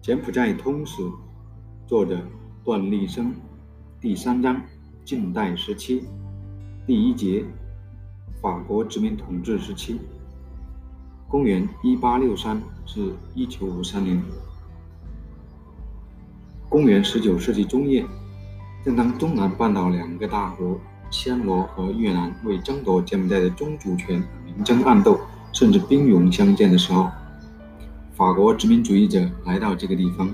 柬埔寨通史，作者段立生，第三章，近代时期，第一节，法国殖民统治时期，公元一八六三至一九五三年。公元十九世纪中叶，正当中南半岛两个大国暹罗和越南为争夺柬埔寨的宗主权明争暗斗，甚至兵戎相见的时候。法国殖民主义者来到这个地方，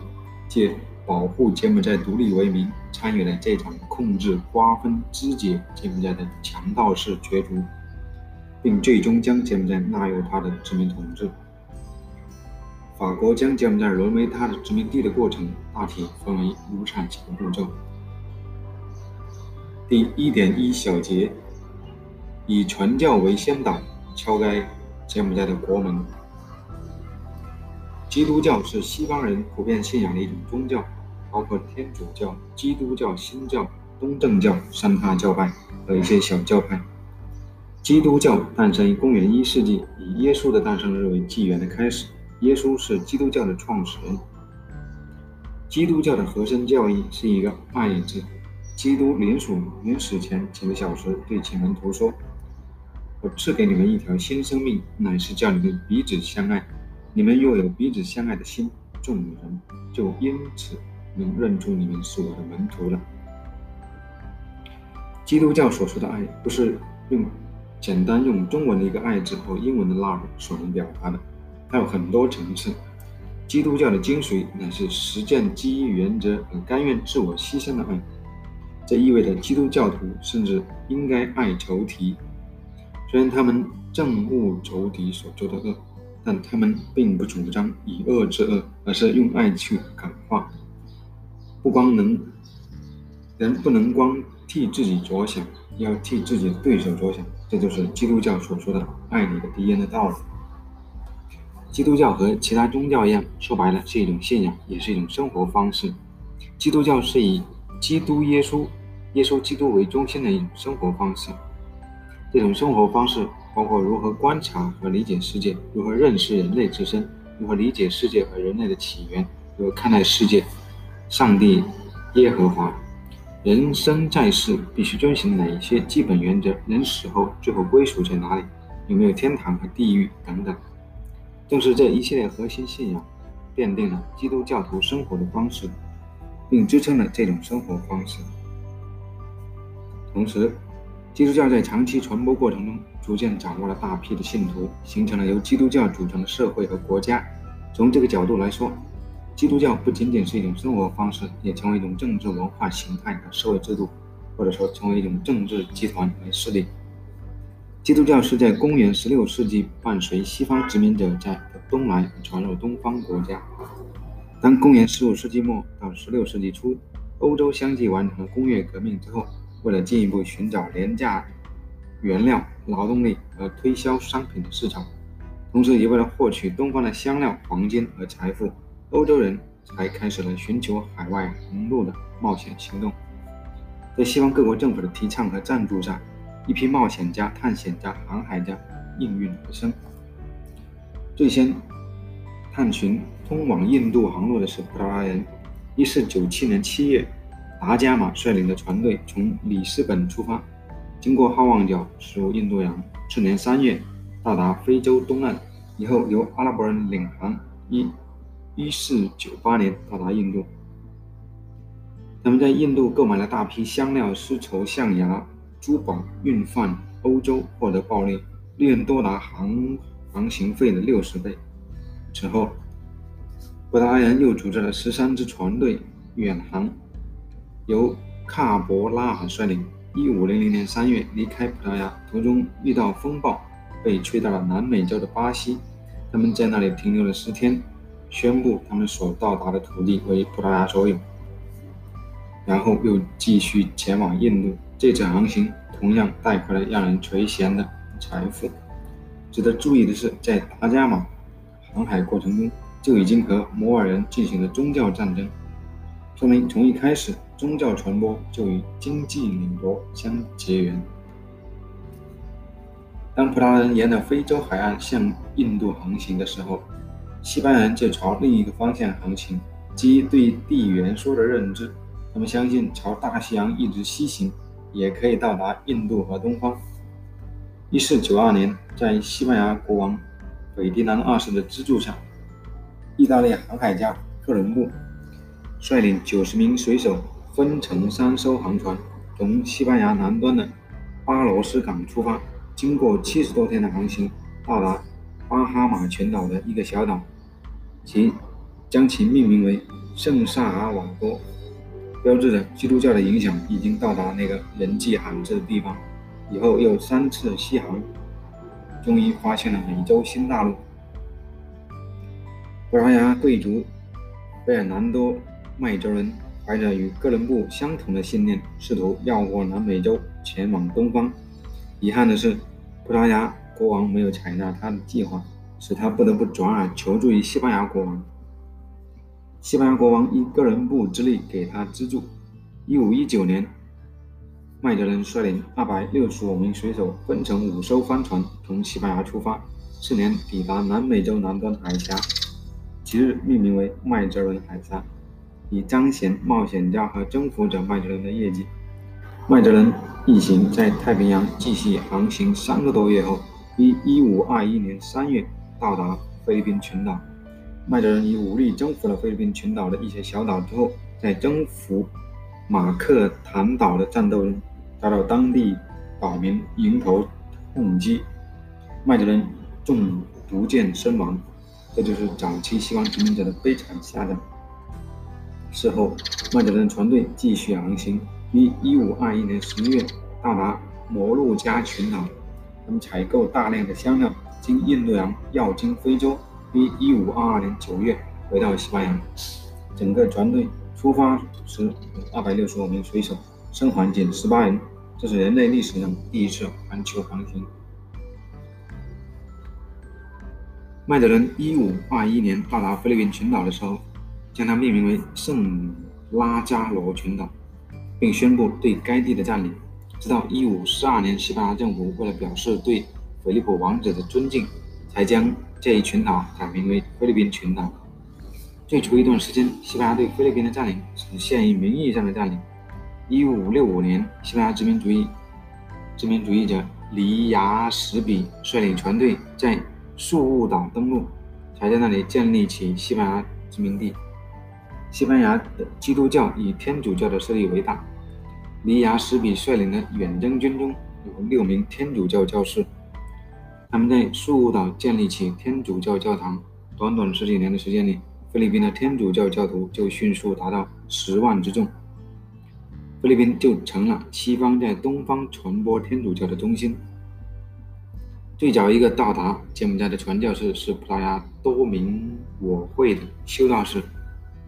借保护柬埔寨独立为名，参与了这场控制、瓜分、肢解柬埔寨的强盗式角逐，并最终将柬埔寨纳入他的殖民统治。法国将柬埔寨沦为他的殖民地的过程，大体分为如下几个步骤：第一点一小节，以传教为先导，敲开柬埔寨的国门。基督教是西方人普遍信仰的一种宗教，包括天主教、基督教、新教、东正教三大教派和一些小教派。基督教诞生于公元一世纪，以耶稣的诞生日为纪元的开始。耶稣是基督教的创始人。基督教的核心教义是一个“爱”字。基督临死临死前几个小时对其门徒说：“我赐给你们一条新生命，乃是叫你们彼此相爱。”你们若有彼此相爱的心，众女人就因此能认出你们是我的门徒了。基督教所说的爱，不是用简单用中文的一个“爱”字或英文的 “love” 所能表达的，它有很多层次。基督教的精髓乃是实践基于原则和甘愿自我牺牲的爱，这意味着基督教徒甚至应该爱仇敌，虽然他们憎恶仇敌所做的恶。但他们并不主张以恶制恶，而是用爱去感化。不光能人不能光替自己着想，要替自己的对手着想。这就是基督教所说的“爱你的敌人”的道理。基督教和其他宗教一样，说白了是一种信仰，也是一种生活方式。基督教是以基督耶稣、耶稣基督为中心的一种生活方式。这种生活方式。包括如何观察和理解世界，如何认识人类自身，如何理解世界和人类的起源，如何看待世界，上帝、耶和华，人生在世必须遵循哪一些基本原则？人死后最后归属在哪里？有没有天堂和地狱等等？正是这一系列核心信仰，奠定了基督教徒生活的方式，并支撑了这种生活方式。同时，基督教在长期传播过程中。逐渐掌握了大批的信徒，形成了由基督教组成的社会和国家。从这个角度来说，基督教不仅仅是一种生活方式，也成为一种政治文化形态和社会制度，或者说成为一种政治集团和势力。基督教是在公元16世纪伴随西方殖民者在东来传入东方国家。当公元15世纪末到16世纪初，欧洲相继完成了工业革命之后，为了进一步寻找廉价。原料、劳动力和推销商品的市场，同时也为了获取东方的香料、黄金和财富，欧洲人才开始了寻求海外航路的冒险行动。在西方各国政府的提倡和赞助下，一批冒险家、探险家、航海家应运而生。最先探寻通往印度航路的是葡萄牙人。1497年7月，达伽马率领的船队从里斯本出发。经过好望角驶入印度洋，次年三月到达非洲东岸，以后由阿拉伯人领航，一一四九八年到达印度。他们在印度购买了大批香料、丝绸、象牙、珠宝，运贩欧洲，获得暴利，利润多达航航行费的六十倍。此后，葡萄牙人又组织了十三支船队远航，由卡博拉尔率领。一五零零年三月，离开葡萄牙途中遇到风暴，被吹到了南美洲的巴西。他们在那里停留了十天，宣布他们所到达的土地为葡萄牙所有，然后又继续前往印度。这次航行同样带回了让人垂涎的财富。值得注意的是，在达伽马航海过程中，就已经和摩尔人进行了宗教战争，说明从一开始。宗教传播就与经济领夺相结缘。当葡萄牙人沿着非洲海岸向印度航行的时候，西班牙人就朝另一个方向航行。基于对地缘说的认知，他们相信朝大西洋一直西行，也可以到达印度和东方。一四九二年，在西班牙国王斐迪南二世的资助下，意大利航海家哥伦布率领九十名水手，分乘三艘航船，从西班牙南端的巴罗斯港出发。经过七十多天的航行，到达巴哈马群岛的一个小岛，其将其命名为圣萨尔瓦多，标志着基督教的影响已经到达那个人迹罕至的地方。以后又三次西航，终于发现了美洲新大陆。葡萄牙贵族费尔南多·麦哲伦怀着与哥伦布相同的信念，试图绕过南美洲前往东方。遗憾的是。葡萄牙国王没有采纳他的计划，使他不得不转而求助于西班牙国王。西班牙国王以哥伦布之力给他资助。一五一九年，麦哲伦率领二百六十五名水手，分成五艘帆船，从西班牙出发，次年抵达南美洲南端海峡，其日命名为麦哲伦海峡，以彰显冒险家和征服者麦哲伦的业绩。麦哲伦一行在太平洋继续航行三个多月后，于1521年3月到达菲律宾群岛。麦哲伦以武力征服了菲律宾群岛的一些小岛之后，在征服马克坦岛的战斗中遭到当地岛民迎头痛击，麦哲伦中毒箭身亡。这就是早期西方殖民者的悲惨下场。事后，麦哲伦船队继续航行。于一五二一年十一月到达摩鹿加群岛，他们采购大量的香料，经印度洋绕经非洲，于一五二二年九月回到西班牙。整个船队出发时有二百六十五名水手，生还仅十八人，这是人类历史上第一次环球航行。麦德伦一五二一年到达菲律宾群岛的时候，将它命名为圣拉加罗群岛。并宣布对该地的占领。直到1542年，西班牙政府为了表示对菲利普王子的尊敬，才将这一群岛改名为菲律宾群岛。最初一段时间，西班牙对菲律宾的占领只限于名义上的占领。1565年，西班牙殖民主义殖民主义者黎牙什比率领船队在宿务岛登陆，才在那里建立起西班牙殖民地。西班牙的基督教以天主教的势力为大。尼亚什比率领的远征军中有六名天主教教士，他们在树屋岛建立起天主教教堂。短短十几年的时间里，菲律宾的天主教教徒就迅速达到十万之众，菲律宾就成了西方在东方传播天主教的中心。最早一个到达柬埔寨的传教士是葡萄牙多明我会的修道士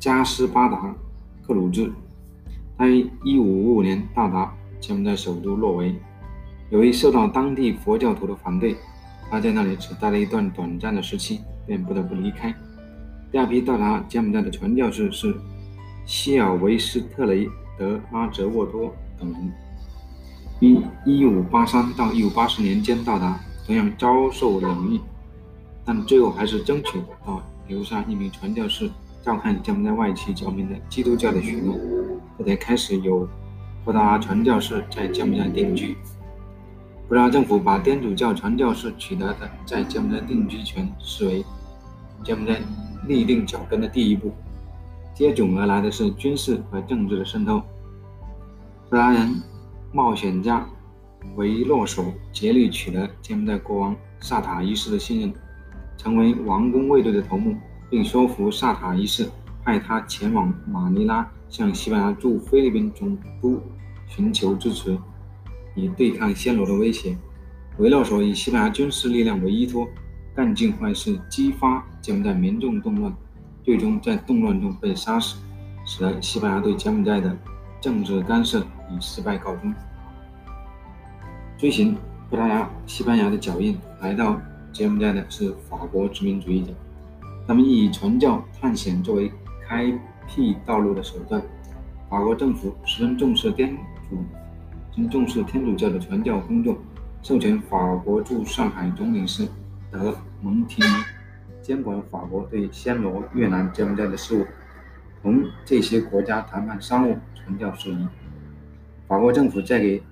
加斯巴达·克鲁兹。他于1555年到达柬埔寨首都诺维，由于受到当地佛教徒的反对，他在那里只待了一段短暂的时期，便不得不离开。第二批到达柬埔寨的传教士是希尔维斯特雷德阿泽沃多等人，于1583到1580年间到达，同样遭受冷遇，但最后还是争取到留下一名传教士。照看柬埔寨外戚教民的基督教的许诺，这才开始有葡萄牙传教士在柬埔寨定居。葡萄牙政府把天主教传教士取得的在柬埔寨定居权视为柬埔寨立定脚跟的第一步，接踵而来的是军事和政治的渗透。葡萄牙人冒险家维洛索竭力取得柬埔寨国王萨塔一世的信任，成为王宫卫队的头目。并说服萨塔一世派他前往马尼拉，向西班牙驻菲律宾总督寻求支持，以对抗暹罗的威胁。维勒索以西班牙军事力量为依托，干尽坏事，激发柬埔寨民众动乱，最终在动乱中被杀死，使得西班牙对柬埔寨的政治干涉以失败告终。追寻葡萄牙、西班牙的脚印来到柬埔寨的是法国殖民主义者。他们以传教探险作为开辟道路的手段。法国政府十分重视天主，十分重视天主教的传教工作，授权法国驻上海总领事德蒙提尼监管法国对暹罗、越南柬埔寨的事务，同这些国家谈判商务、传教事宜。法国政府在给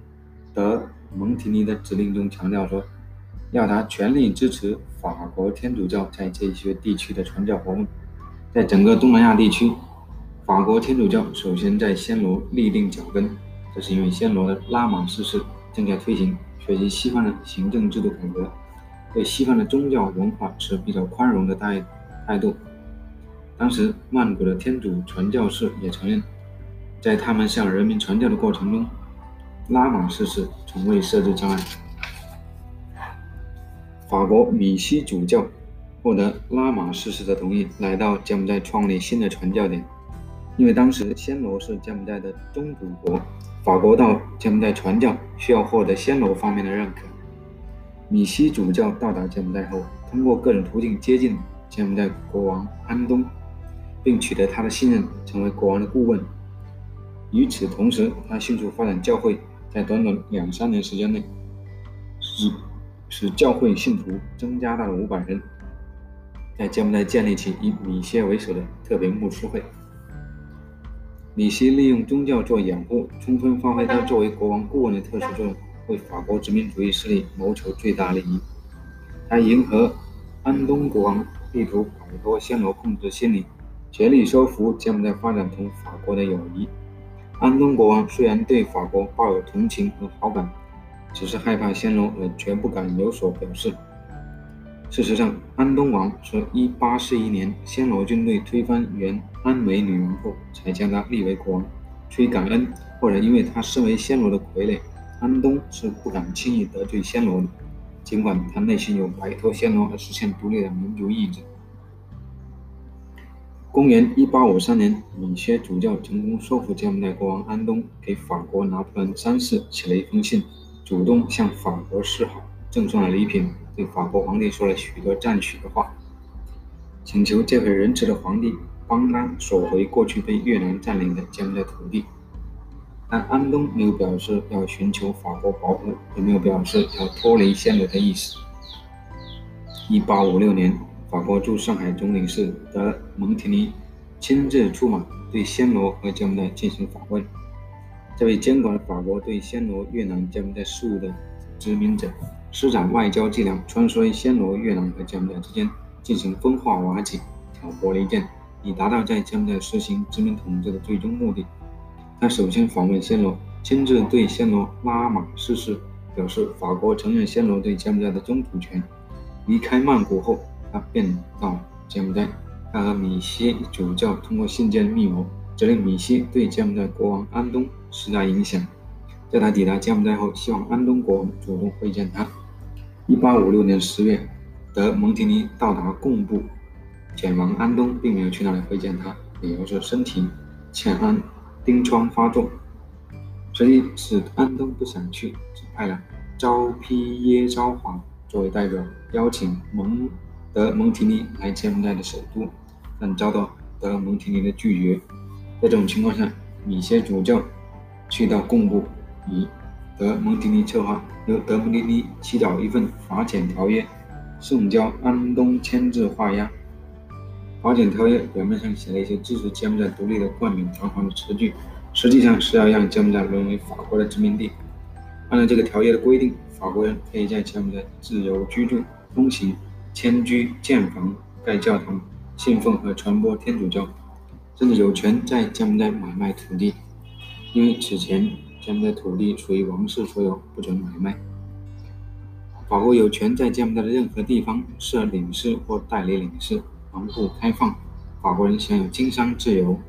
德蒙提尼的指令中强调说，要他全力支持法国天主教在这些地区的传教活动。在整个东南亚地区，法国天主教首先在暹罗立定脚跟，这是因为暹罗的拉玛四世正在推行学习西方的行政制度改革，对西方的宗教文化持比较宽容的态态度。当时，曼谷的天主传教士也承认，在他们向人民传教的过程中，拉玛四世从未设置障碍。法国米西主教。获得拉玛四世的同意，来到柬埔寨创立新的传教点。因为当时暹罗是柬埔寨的宗主国，法国到柬埔寨传教需要获得暹罗方面的认可。米西主教到达柬埔寨后，通过各种途径接近柬埔寨国王安东，并取得他的信任，成为国王的顾问。与此同时，他迅速发展教会，在短短两三年时间内，使使教会信徒增加到了五百人。在柬埔寨建立起以米歇为首的特别牧师会。米歇利用宗教做掩护，充分发挥他作为国王顾问的特殊作用，为法国殖民主义势力谋求最大利益。他迎合安东国王，力图摆脱暹罗控制的心理，竭力收服柬埔寨，发展同法国的友谊。安东国王虽然对法国抱有同情和好感，只是害怕暹罗而绝不敢有所表示。事实上，安东王是1841年暹罗军队推翻原安美女王后，才将他立为国王。出于感恩，或者因为他身为暹罗的傀儡，安东是不敢轻易得罪暹罗的，尽管他内心有摆脱暹罗而实现独立的民族意志。公元1853年，米歇主教成功说服柬埔寨国王安东，给法国拿破仑三世写了一封信，主动向法国示好，赠送了礼品。对法国皇帝说了许多赞许的话，请求这位仁慈的皇帝帮他索回过去被越南占领的柬埔寨土地。但安东没有表示要寻求法国保护，也没有表示要脱离暹罗的意思。1856年，法国驻上海总领事德蒙提尼亲自出马，对暹罗和柬埔寨进行访问。这位监管法国对暹罗、越南、柬埔寨事务的殖民者。施展外交伎俩，穿梭于暹罗、越南和柬埔寨之间，进行分化瓦解、挑拨离间，以达到在柬埔寨实行殖民统治的最终目的。他首先访问暹罗，亲自对暹罗拉玛逝世表示法国承认暹罗对柬埔寨的宗主权。离开曼谷后，他便到柬埔寨，他和米歇主教通过信件密谋，指令米歇对柬埔寨国王安东施加影响。在他抵达柬埔寨后，希望安东国王主动会见他。一八五六年十月，德蒙提尼到达贡布，简王安东并没有去那里会见他，理由是身体欠安，冰疮发作。所以使安东不想去，只派了招披耶昭华作为代表，邀请蒙德蒙提尼来柬埔寨的首都，但遭到德蒙提尼的拒绝。在这种情况下，米歇主教去到贡布，以德蒙提尼策划。由德蒙提尼起草一份法简条约，送交安东签字画押。法简条约表面上写了一些支持柬埔寨独立的冠冕堂皇的词句，实际上是要让柬埔寨沦为法国的殖民地。按照这个条约的规定，法国人可以在柬埔寨自由居住、通行、迁居、建房、盖教堂、信奉和传播天主教，甚至有权在柬埔寨买卖土地，因为此前。柬埔寨土地属于王室所有，不准买卖。法国有权在柬埔寨的任何地方设领事或代理领事，门户开放，法国人享有经商自由。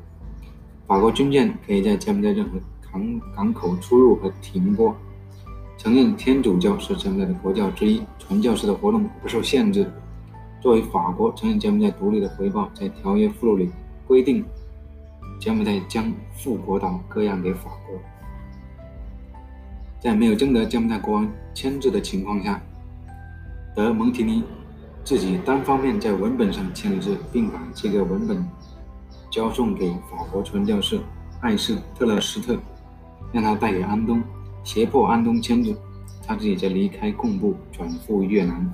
法国军舰可以在柬埔寨任何港港口出入和停泊。承认天主教是柬埔寨的国教之一，传教士的活动不受限制。作为法国承认柬埔寨独立的回报，在条约附录里规定，柬埔寨将富国岛割让给法国。在没有征得柬埔寨国王签字的情况下，德蒙提尼自己单方面在文本上签了字，并把这个文本交送给法国传教士艾斯特勒斯特，让他带给安东，胁迫安东签字。他自己则离开贡布，转赴越南。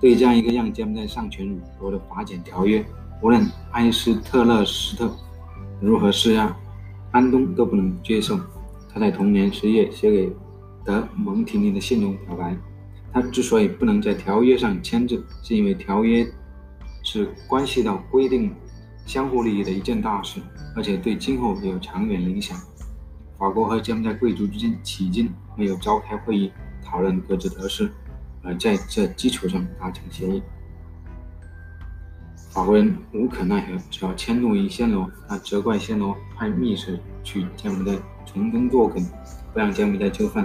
对这样一个让柬埔寨丧权辱国的法检条约，无论埃斯特勒斯特如何施压，安东都不能接受。他在同年十月写给德蒙提尼的信中表白，他之所以不能在条约上签字，是因为条约是关系到规定相互利益的一件大事，而且对今后有长远影响。法国和柬埔寨贵族之间迄今没有召开会议讨论各自得失，而在这基础上达成协议。法国人无可奈何，只好迁怒于暹罗。他责怪暹罗派密使去柬埔寨从中作梗，不让柬埔寨就范。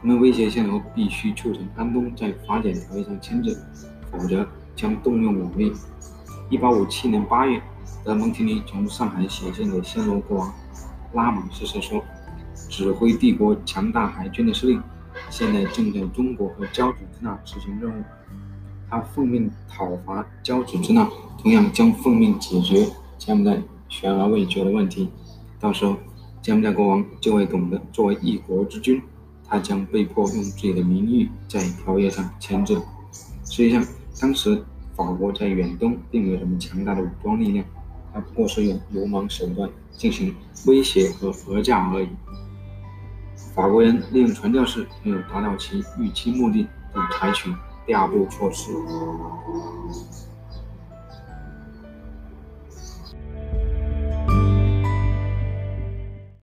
他们威胁暹罗必须促成安东在法典条约上签字，否则将动用武力。1857年8月，德蒙提尼从上海写信给暹罗国王。拉玛四世说：“指挥帝国强大海军的司令，现在正在中国和交趾之那执行任务。他奉命讨伐交趾之难，同样将奉命解决柬埔寨悬而未决的问题。到时候，柬埔寨国王就会懂得，作为一国之君，他将被迫用自己的名誉在条约上签字。实际上，当时法国在远东并没有什么强大的武装力量。”他不过是用流氓手段进行威胁和讹诈而已。法国人利用传教士没有达到其预期目的，就采取第二步措施。